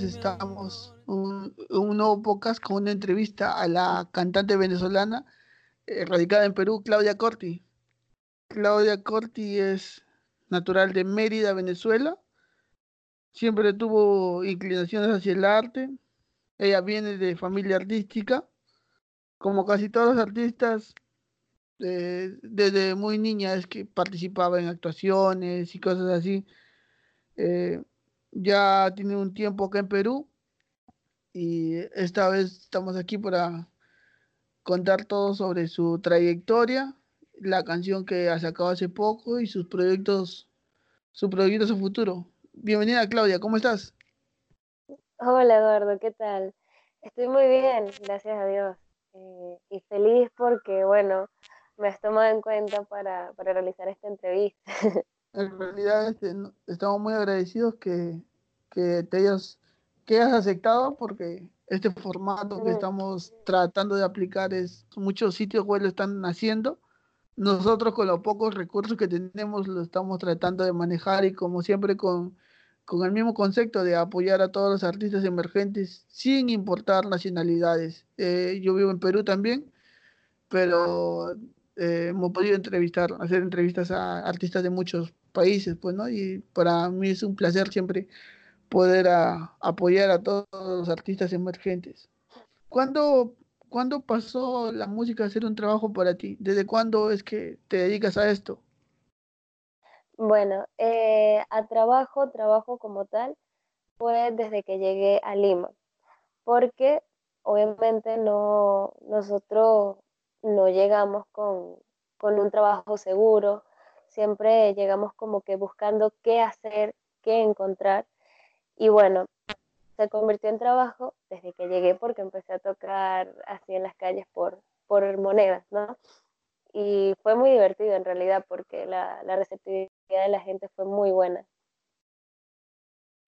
estamos un, un nuevo podcast con una entrevista a la cantante venezolana eh, radicada en Perú, Claudia Corti. Claudia Corti es natural de Mérida, Venezuela. Siempre tuvo inclinaciones hacia el arte. Ella viene de familia artística. Como casi todos los artistas, eh, desde muy niña es que participaba en actuaciones y cosas así. Eh, ya tiene un tiempo acá en Perú y esta vez estamos aquí para contar todo sobre su trayectoria, la canción que ha sacado hace poco y sus proyectos, sus proyectos a futuro. Bienvenida Claudia, ¿cómo estás? Hola Eduardo, ¿qué tal? Estoy muy bien, gracias a Dios. Eh, y feliz porque, bueno, me has tomado en cuenta para, para realizar esta entrevista. En realidad este, estamos muy agradecidos que, que te hayas, que hayas aceptado porque este formato que estamos tratando de aplicar es muchos sitios web lo están haciendo. Nosotros con los pocos recursos que tenemos lo estamos tratando de manejar y como siempre con, con el mismo concepto de apoyar a todos los artistas emergentes sin importar nacionalidades. Eh, yo vivo en Perú también, pero eh, hemos podido entrevistar, hacer entrevistas a artistas de muchos países, pues, ¿no? Y para mí es un placer siempre poder apoyar a todos los artistas emergentes. ¿Cuándo, ¿Cuándo pasó la música a ser un trabajo para ti? ¿Desde cuándo es que te dedicas a esto? Bueno, eh, a trabajo, trabajo como tal, fue desde que llegué a Lima, porque obviamente no, nosotros no llegamos con, con un trabajo seguro, siempre llegamos como que buscando qué hacer, qué encontrar. Y bueno, se convirtió en trabajo desde que llegué porque empecé a tocar así en las calles por, por monedas, ¿no? Y fue muy divertido en realidad porque la, la receptividad de la gente fue muy buena.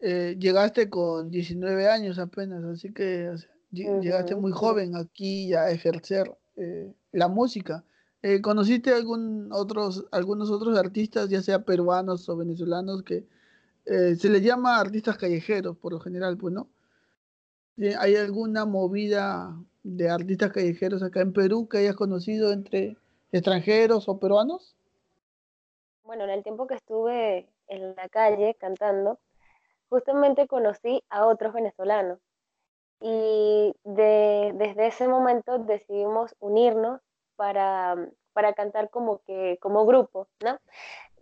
Eh, llegaste con 19 años apenas, así que llegaste muy joven aquí a ejercer eh, la música. Eh, ¿Conociste algún otros, algunos otros artistas, ya sea peruanos o venezolanos, que eh, se les llama artistas callejeros por lo general, pues, ¿no? ¿Hay alguna movida de artistas callejeros acá en Perú que hayas conocido entre extranjeros o peruanos? Bueno, en el tiempo que estuve en la calle cantando, justamente conocí a otros venezolanos y desde ese momento decidimos unirnos para, para cantar como que como grupo, ¿no?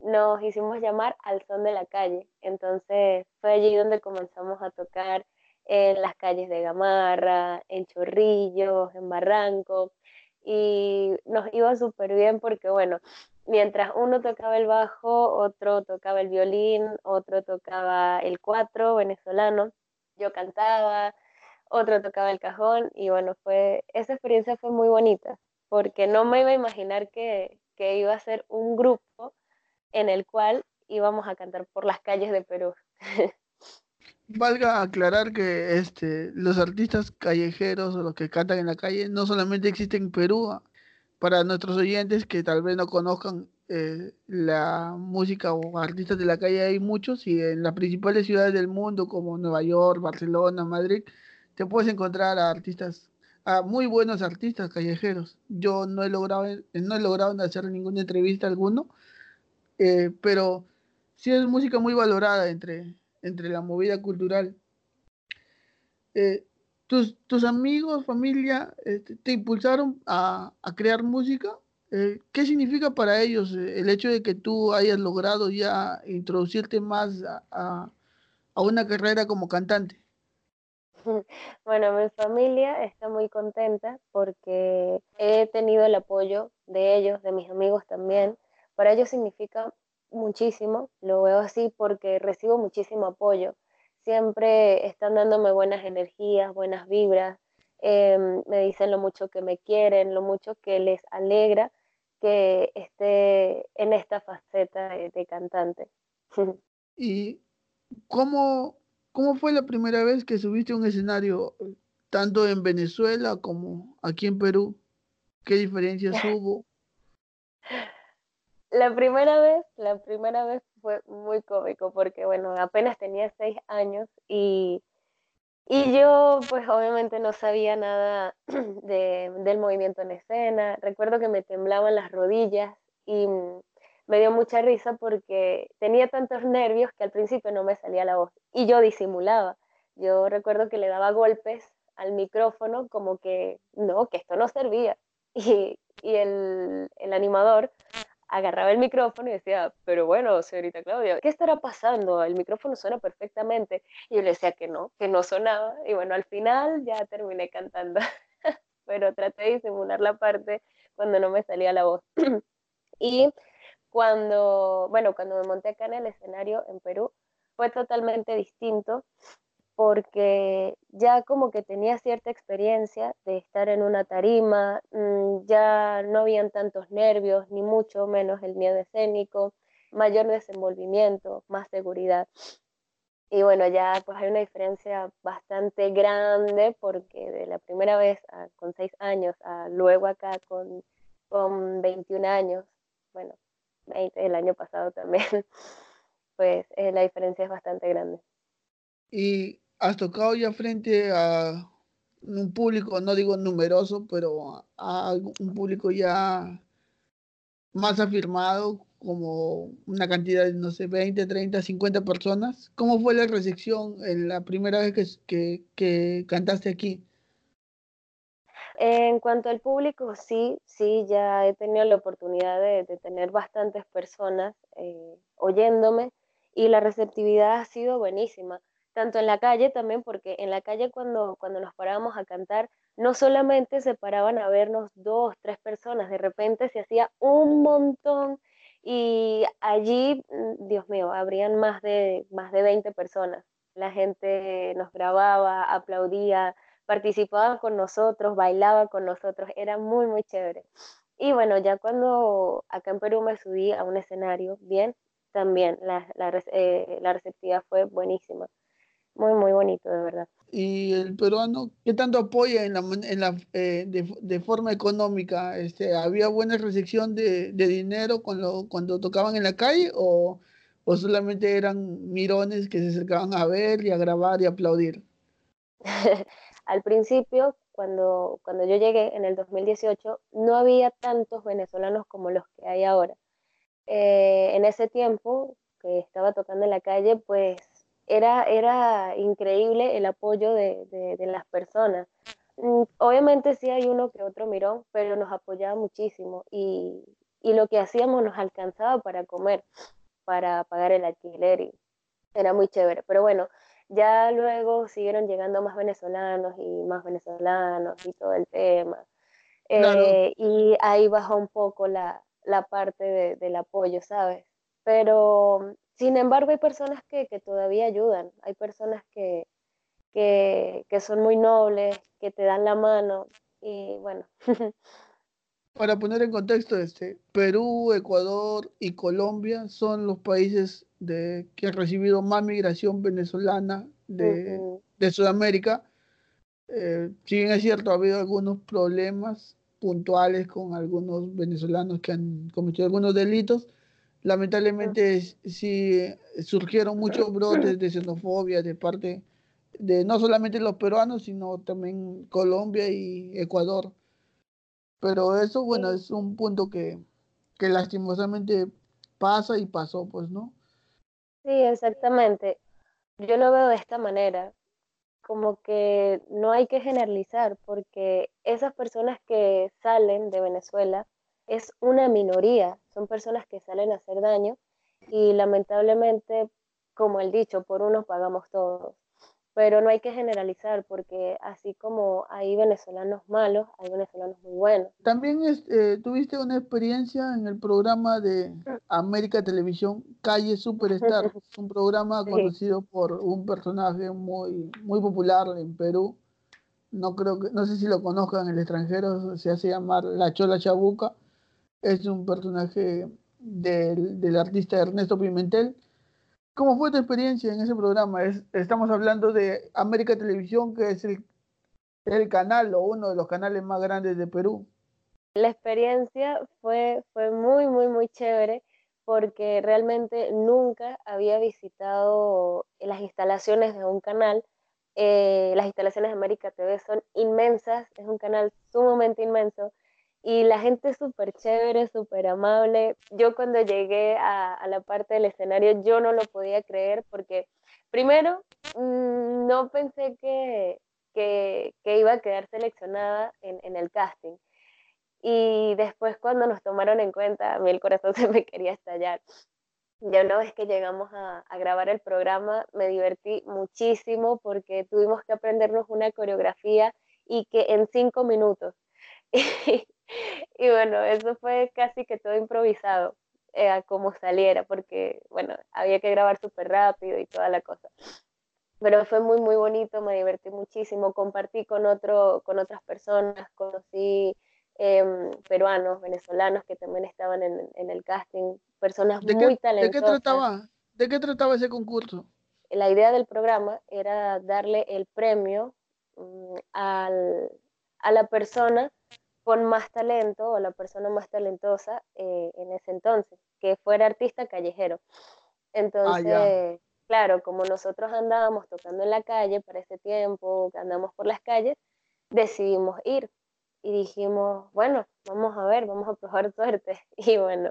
Nos hicimos llamar al son de la calle. Entonces fue allí donde comenzamos a tocar en las calles de Gamarra, en Chorrillos, en Barranco, y nos iba súper bien porque, bueno, mientras uno tocaba el bajo, otro tocaba el violín, otro tocaba el cuatro venezolano, yo cantaba, otro tocaba el cajón, y bueno, fue, esa experiencia fue muy bonita porque no me iba a imaginar que, iba a ser un grupo en el cual íbamos a cantar por las calles de Perú. Valga aclarar que este, los artistas callejeros o los que cantan en la calle no solamente existen en Perú. Para nuestros oyentes que tal vez no conozcan eh, la música o artistas de la calle hay muchos y en las principales ciudades del mundo como Nueva York, Barcelona, Madrid, te puedes encontrar a artistas a muy buenos artistas callejeros. Yo no he logrado, no he logrado hacer ninguna entrevista alguno, eh, pero sí es música muy valorada entre, entre la movida cultural. Eh, tus, tus, amigos, familia, este, te impulsaron a, crear música. Eh, ¿Qué significa para ellos el hecho de que tú hayas logrado ya introducirte más a una carrera como cantante? Bueno, mi familia está muy contenta porque he tenido el apoyo de ellos, de mis amigos también. Para ellos significa muchísimo, lo veo así porque recibo muchísimo apoyo. Siempre están dándome buenas energías, buenas vibras, em, me dicen lo mucho que me quieren, lo mucho que les alegra que esté en esta faceta de, de cantante. ¿Y cómo, ¿Cómo fue la primera vez que subiste a un escenario, tanto en Venezuela como aquí en Perú? ¿Qué diferencias hubo? la primera vez, la primera vez fue muy cómico porque, bueno, apenas tenía seis años y, y yo, pues obviamente no sabía nada de, del movimiento en escena. Recuerdo que me temblaban las rodillas y me dio mucha risa porque tenía tantos nervios que al principio no me salía la voz y yo disimulaba. Yo recuerdo que le daba golpes al micrófono como que no, que esto no servía. Y, y el, el animador agarraba el micrófono y decía, pero bueno, señorita Claudia, ¿qué estará pasando? El micrófono suena perfectamente. Y yo le decía que no, que no sonaba. Y bueno, al final ya terminé cantando, pero traté de disimular la parte cuando no me salía la voz. y cuando, bueno, cuando me monté acá en el escenario en Perú, fue totalmente distinto porque ya como que tenía cierta experiencia de estar en una tarima, mm, ya no habían tantos nervios, ni mucho menos el miedo escénico, mayor desenvolvimiento, más seguridad. Y bueno, ya pues hay una diferencia bastante grande porque de la primera vez con seis años a luego acá con, con 21 años, bueno, 20 el año pasado también, pues eh, la diferencia es bastante grande. Y has tocado ya frente a un público, no digo numeroso, pero a un público ya más afirmado, como una cantidad de, no sé, 20, 30, 50 personas. ¿Cómo fue la recepción en la primera vez que, que, cantaste aquí? En cuanto al público, sí, sí, ya he tenido la oportunidad de, tener bastantes personas eh, oyéndome y la receptividad ha sido buenísima tanto en la calle también, porque en la calle cuando, cuando nos parábamos a cantar, no solamente se paraban a vernos dos, tres personas, de repente se hacía un montón y allí, mm, Dios mío, habrían más de, más de 20 personas. La gente nos grababa, aplaudía, participaba con nosotros, bailaba con nosotros, era muy, muy chévere. Y bueno, ya cuando acá en Perú me subí a un escenario, bien, también la, la, eh, la receptividad fue buenísima muy, muy bonito, de verdad. ¿Y el peruano qué tanto apoya en la, en la, eh, de, forma económica? Este, ¿Había buena recepción de, dinero cuando, cuando tocaban en la calle o, o solamente eran mirones que se acercaban a ver y a grabar y aplaudir? Al principio, cuando, cuando yo llegué en el 2018, no había tantos venezolanos como los que hay ahora. Eh, en ese tiempo que estaba tocando en la calle, pues era, era increíble el apoyo de, de, las personas. Mm, obviamente sí hay uno que otro mirón, pero nos apoyaba muchísimo y, y lo que hacíamos nos alcanzaba para comer, para pagar el alquiler y era muy chévere. Pero bueno, ya luego siguieron llegando más venezolanos y más venezolanos y todo el tema. Eh, y ahí bajó un poco la, la parte de, del apoyo, ¿sabes? Pero sin embargo, hay personas que, todavía ayudan, hay personas que, que, son muy nobles, que te dan la mano y bueno. Para poner en contexto, este, Perú, Ecuador y Colombia son los países de, que han recibido más migración venezolana de, Sudamérica. Eh, si bien es cierto, ha habido algunos problemas puntuales con algunos venezolanos que han cometido algunos delitos, lamentablemente sí surgieron muchos brotes de xenofobia de parte de no solamente los peruanos, sino también Colombia y Ecuador. Pero eso, bueno, es un punto que, que lastimosamente pasa y pasó, pues, ¿no? Sí, exactamente. Yo lo veo de esta manera, como que no hay que generalizar, porque esas personas que salen de Venezuela es una minoría, son personas que salen a hacer daño y lamentablemente, como el dicho, por unos pagamos todos. Pero no hay que generalizar porque así como hay venezolanos malos, hay venezolanos muy buenos. También eh, tuviste una experiencia en el programa de América Televisión, Calle Superstar, un programa conocido por un personaje muy, muy popular en Perú. No creo que, no sé si lo conozcan en el extranjero, se hace llamar La Chola Chabuca es un personaje del, del, artista Ernesto Pimentel. ¿Cómo fue tu experiencia en ese programa? Es, estamos hablando de América Televisión, que es el, el canal o uno de los canales más grandes de Perú. La experiencia fue, fue muy, muy, muy chévere. porque realmente nunca había visitado las instalaciones de un canal. Eh, las instalaciones de América TV son inmensas, es un canal sumamente inmenso y la gente es súper chévere, súper amable. Yo cuando llegué a, la parte del escenario yo no lo podía creer porque primero mm, no pensé que, que, iba a quedar seleccionada en, en el casting. Y después cuando nos tomaron en cuenta, a mí el corazón se me quería estallar. Ya una vez que llegamos a, a, grabar el programa, me divertí muchísimo porque tuvimos que aprendernos una coreografía y que en cinco minutos. bueno, eso fue casi que todo improvisado, eh, como saliera, porque bueno, había que grabar súper rápido y toda la cosa. Pero fue muy, muy bonito, me divertí muchísimo, compartí con, otro, con otras personas, conocí Em, peruanos, venezolanos que también estaban en, en el casting, personas muy talentosas. ¿De qué trataba? ¿De qué trataba ese concurso? La idea del programa era darle el premio mm, al, a la persona con más talento o la persona más talentosa eh, en ese entonces, que fuera artista callejero. Ah, entonces, claro, como nosotros andábamos tocando en la calle para ese tiempo, que andamos por las calles, decidimos ir y dijimos, bueno, vamos a ver, vamos a probar suerte. Y bueno,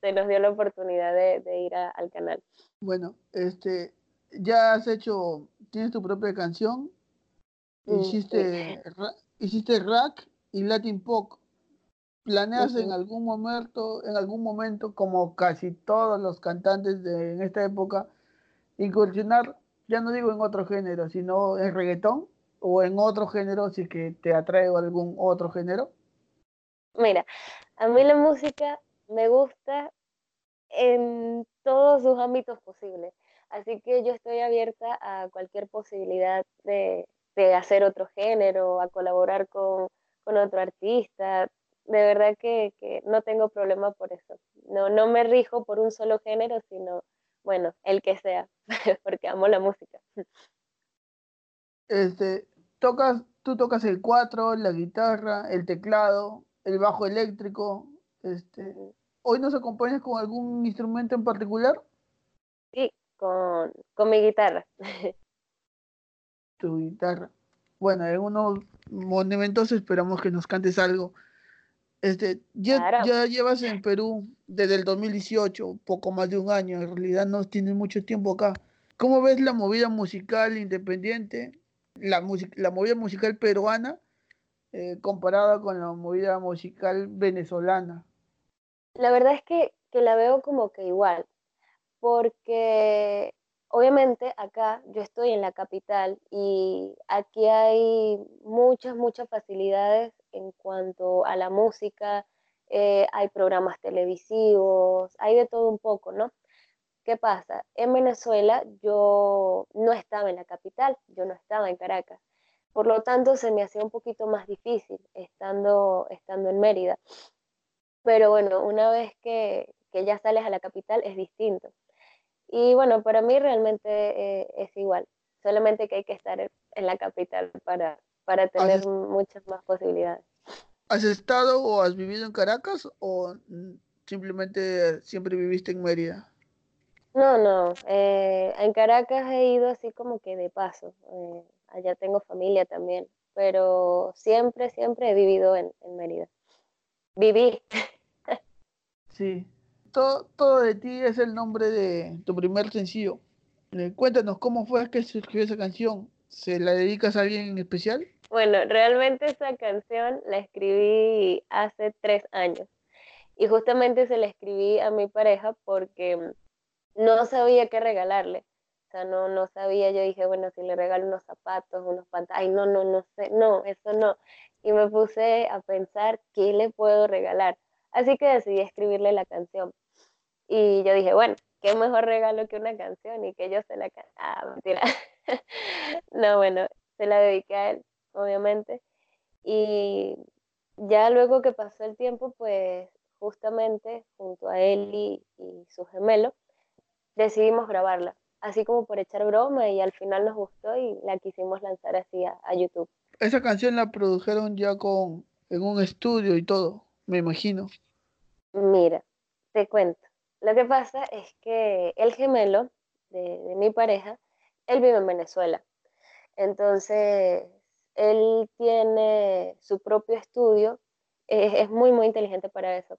se nos dio la oportunidad de, ir al canal. Bueno, este, ya has hecho, tienes tu propia canción, mm, hiciste, hiciste rack y Latin pop. ¿Planeas en algún momento, en algún momento, como casi todos los cantantes de en esta época, incursionar, ya no digo en otro género, sino en reggaetón? o en otro género, si que te atrae algún otro género? Mira, a mí la música me gusta en todos sus ámbitos posibles, así que yo estoy abierta a cualquier posibilidad de, hacer otro género, a colaborar con, otro artista. De verdad que, que, no tengo problema por eso. No, no me rijo por un solo género, sino, bueno, el que sea, porque amo la música. Este, tocas, tú tocas el cuatro, la guitarra, el teclado, el bajo eléctrico. Este, ¿Hoy no se acompañas con algún instrumento en particular? Sí, con, con mi guitarra. tu guitarra. Bueno, en unos momentos esperamos que nos cantes algo. Este, ya, ya llevas en Perú desde el 2018, poco más de un año, en realidad no tienes mucho tiempo acá. ¿Cómo ves la movida musical independiente la, la movida musical peruana eh, comparada con la movida musical venezolana? La verdad es que, que la veo como que igual, porque obviamente acá yo estoy en la capital y aquí hay muchas, muchas facilidades en cuanto a la música, eh, hay programas televisivos, hay de todo un poco, ¿no? ¿Qué pasa? En Venezuela yo no estaba en la capital, yo no estaba en Caracas. Por lo tanto, se me hacía un poquito más difícil estando, estando en Mérida. Pero bueno, una vez que, ya sales a la capital es distinto. Y bueno, para mí realmente eh, es igual, solamente que hay que estar en la capital para, para tener muchas más posibilidades. ¿Has estado o has vivido en Caracas o simplemente siempre viviste en Mérida? No, no. Eh, en Caracas he ido así como que de paso. Eh, allá tengo familia también. Pero siempre, siempre he vivido en, Mérida. Viví. sí. Todo, todo de ti es el nombre de tu primer sencillo. Eh, cuéntanos, ¿cómo fue que surgió esa canción? ¿Se la dedicas a alguien en especial? Bueno, realmente esa canción la escribí hace tres años. Y justamente se la escribí a mi pareja porque no sabía qué regalarle. O sea, no, no sabía, yo dije, bueno, si le regalo unos zapatos, unos pantalones, ay, no, no, no sé, no, eso no. Y me puse a pensar qué le puedo regalar. Así que decidí escribirle la canción. Y yo dije, bueno, qué mejor regalo que una canción y que yo se la... Ah, mentira. no, bueno, se la dediqué a él, obviamente. Y ya luego que pasó el tiempo, pues justamente junto a él y, y su gemelo, decidimos grabarla, así como por echar broma y al final nos gustó y la quisimos lanzar así a, YouTube. Esa canción la produjeron ya con en un estudio y todo, me imagino. Mira, te cuento. Lo que pasa es que el gemelo de, mi pareja, él vive en Venezuela. Entonces, él tiene su propio estudio, es, muy, muy inteligente para eso.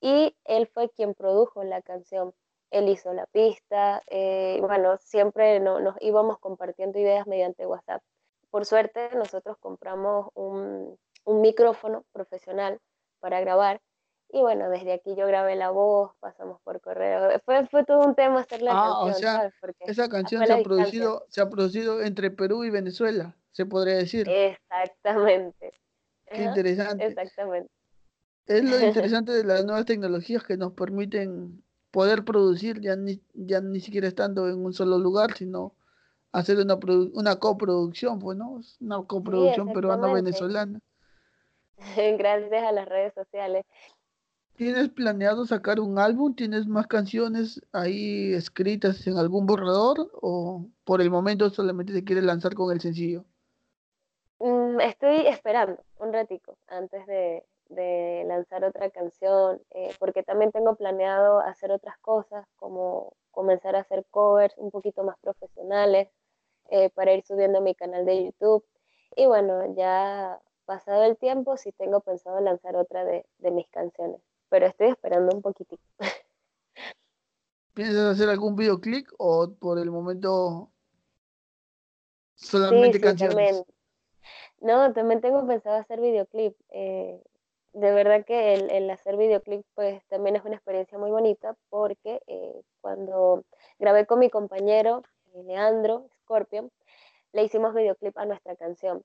Y él fue quien produjo la canción. Él hizo la pista, eh, bueno, siempre nos íbamos compartiendo ideas mediante WhatsApp. Por suerte, nosotros compramos un, un micrófono profesional para grabar y bueno, desde aquí yo grabé la voz, pasamos por correo. Fue, fue todo un tema hacer la ah, canción. O sea, esa canción se ha, producido, se ha producido entre Perú y Venezuela, se podría decir. Exactamente. Qué interesante. Exactamente. Es lo interesante de las nuevas tecnologías que nos permiten poder producir ya ni, ya ni siquiera estando en un solo lugar, sino hacer una, una coproducción, pues, ¿no? Una coproducción peruano-venezolana. Gracias a las redes sociales. ¿Tienes planeado sacar un álbum? ¿Tienes más canciones ahí escritas en algún borrador? ¿O por el momento solamente te quieres lanzar con el sencillo? Mm, estoy esperando un ratico antes de, lanzar otra canción, eh, porque también tengo planeado hacer otras cosas, como comenzar a hacer covers un poquito más profesionales eh, para ir subiendo a mi canal de YouTube. Y bueno, ya pasado el tiempo, sí tengo pensado lanzar otra de mis canciones pero estoy esperando un poquitito. ¿Piensas hacer algún videoclip o por el momento solamente canciones? No, también tengo pensado hacer videoclip. Eh, de verdad que el, hacer videoclip pues también es una experiencia muy bonita porque eh, cuando grabé con mi compañero eh, Leandro Scorpion, le hicimos videoclip a nuestra canción.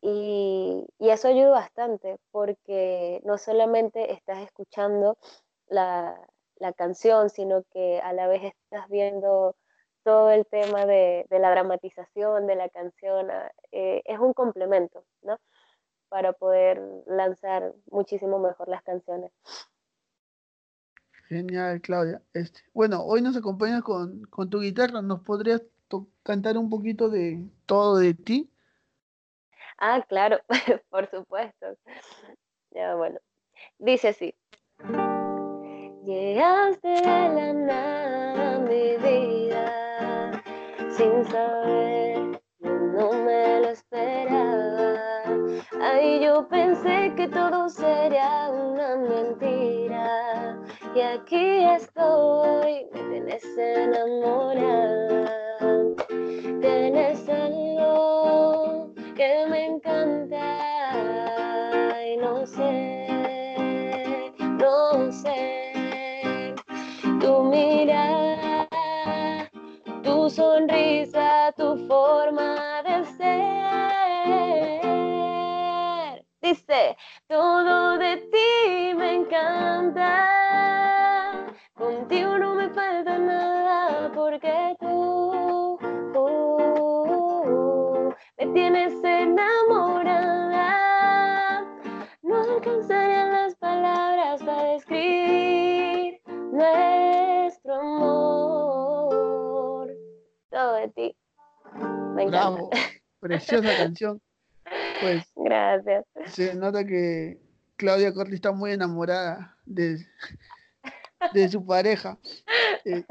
Y, eso ayuda bastante porque no solamente estás escuchando la, canción, sino que a la vez estás viendo todo el tema de, la dramatización de la canción. Ah, eh, es un complemento, ¿no? Para poder lanzar muchísimo mejor las canciones. Genial, Claudia. Este, bueno, hoy nos acompañas con, con tu guitarra. ¿Nos podrías cantar un poquito de todo de ti? Ah, claro, por supuesto. Ya, bueno. Dice así. Llegaste de la nada a mi vida sin saber, no me lo esperaba. Ay, yo pensé que todo sería una mentira y aquí estoy, me tienes enamorada, tienes algo que me no sé, tu mirada, tu sonrisa, tu forma de ser. Dice, todo de ti me encanta, preciosa canción. Pues, Gracias. Se nota que Claudia Corti está muy enamorada de, de su pareja. Eh,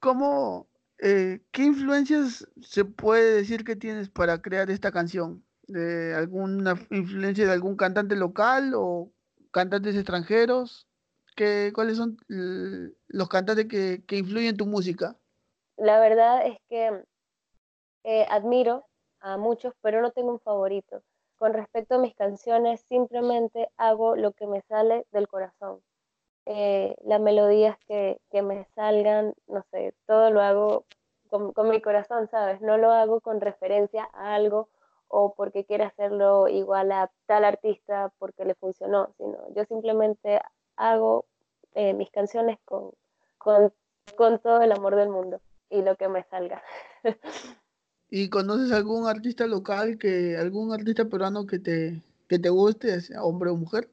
¿Cómo, eh, ¿Qué influencias se puede decir que tienes para crear esta canción? ¿De ¿Alguna influencia de algún cantante local o cantantes extranjeros? ¿Qué, ¿Cuáles son los cantantes que, influyen en tu música? La verdad es que eh, admiro a muchos, pero no tengo un favorito. Con respecto a mis canciones, simplemente hago lo que me sale del corazón. Eh, las melodías que, que, me salgan, no sé, todo lo hago con, con, mi corazón, ¿sabes? No lo hago con referencia a algo o porque quiera hacerlo igual a tal artista porque le funcionó, sino yo simplemente hago eh, mis canciones con, con, con todo el amor del mundo y lo que me salga. ¿Y conoces algún artista local, que algún artista peruano que te, que te guste, hombre o mujer?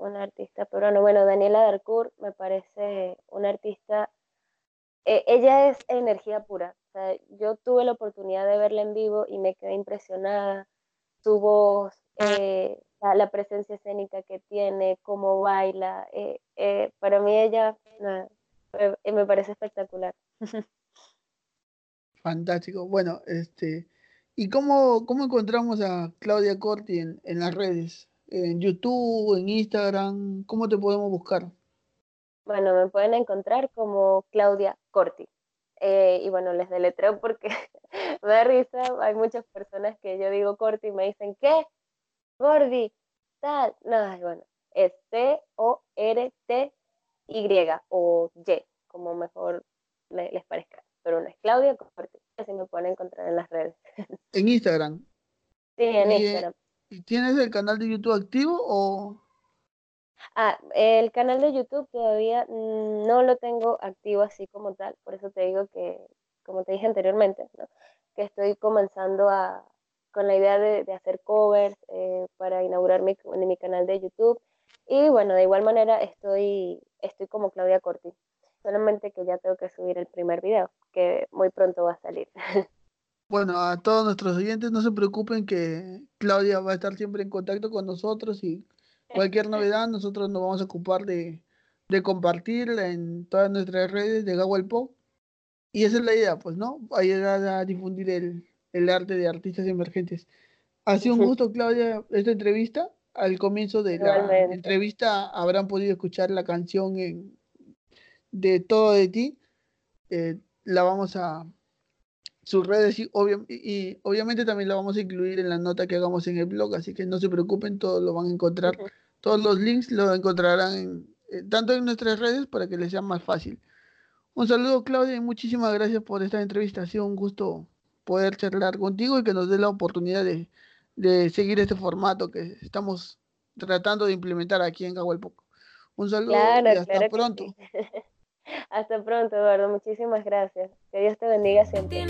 un artista peruano. Bueno, Daniela Darcourt me parece una artista, eh, ella es energía pura. yo tuve la oportunidad de verla en vivo y me quedé impresionada. Su voz, eh, la, presencia escénica que tiene, cómo baila. Eh, para mí ella me parece espectacular. Fantástico. Bueno, este, ¿y cómo, cómo encontramos a Claudia Corti en, en las redes? ¿En YouTube, en Instagram? ¿Cómo te podemos buscar? Bueno, me pueden encontrar como Claudia Corti. Eh, y bueno, les deletreo porque me da risa. Hay muchas personas que yo digo Corti y me dicen, ¿qué? Gordi, tal. No, bueno, es T-O-R-T-Y o Y, como mejor les parezca. Pero no es Claudia Corti. Así me pueden encontrar en las redes. ¿En Instagram? Sí, en Instagram. ¿Y tienes el canal de YouTube activo o...? Ah, el canal de YouTube todavía no lo tengo activo así como tal, por eso te digo que, como te dije anteriormente, que estoy comenzando a, con la idea de, hacer covers eh, para inaugurar mi, mi canal de YouTube. Y bueno, de igual manera estoy, estoy como Claudia Corti, solamente que ya tengo que subir el primer video, que muy pronto va a salir. Bueno, a todos nuestros oyentes no se preocupen que Claudia va a estar siempre en contacto con nosotros y cualquier novedad nosotros nos vamos a ocupar de, de compartirla en todas nuestras redes de Gawal Pop. Y esa es la idea, pues, ¿no? Ayudar a difundir el, el arte de artistas emergentes. Ha sido un gusto, Claudia, esta entrevista. Al comienzo de la entrevista habrán podido escuchar la canción en, de Todo de ti. Eh, la vamos a, sus redes y, y, obviamente también la vamos a incluir en la nota que hagamos en el blog, así que no se preocupen, todos lo van a encontrar, todos los links lo encontrarán eh, tanto en nuestras redes para que les sea más fácil. Un saludo Claudia y muchísimas gracias por esta entrevista, ha sido un gusto poder charlar contigo y que nos dé la oportunidad de, de seguir este formato que estamos tratando de implementar aquí en Cahualpoco. Un saludo y hasta pronto. Hasta pronto, Eduardo. Muchísimas gracias. Que Dios te bendiga siempre.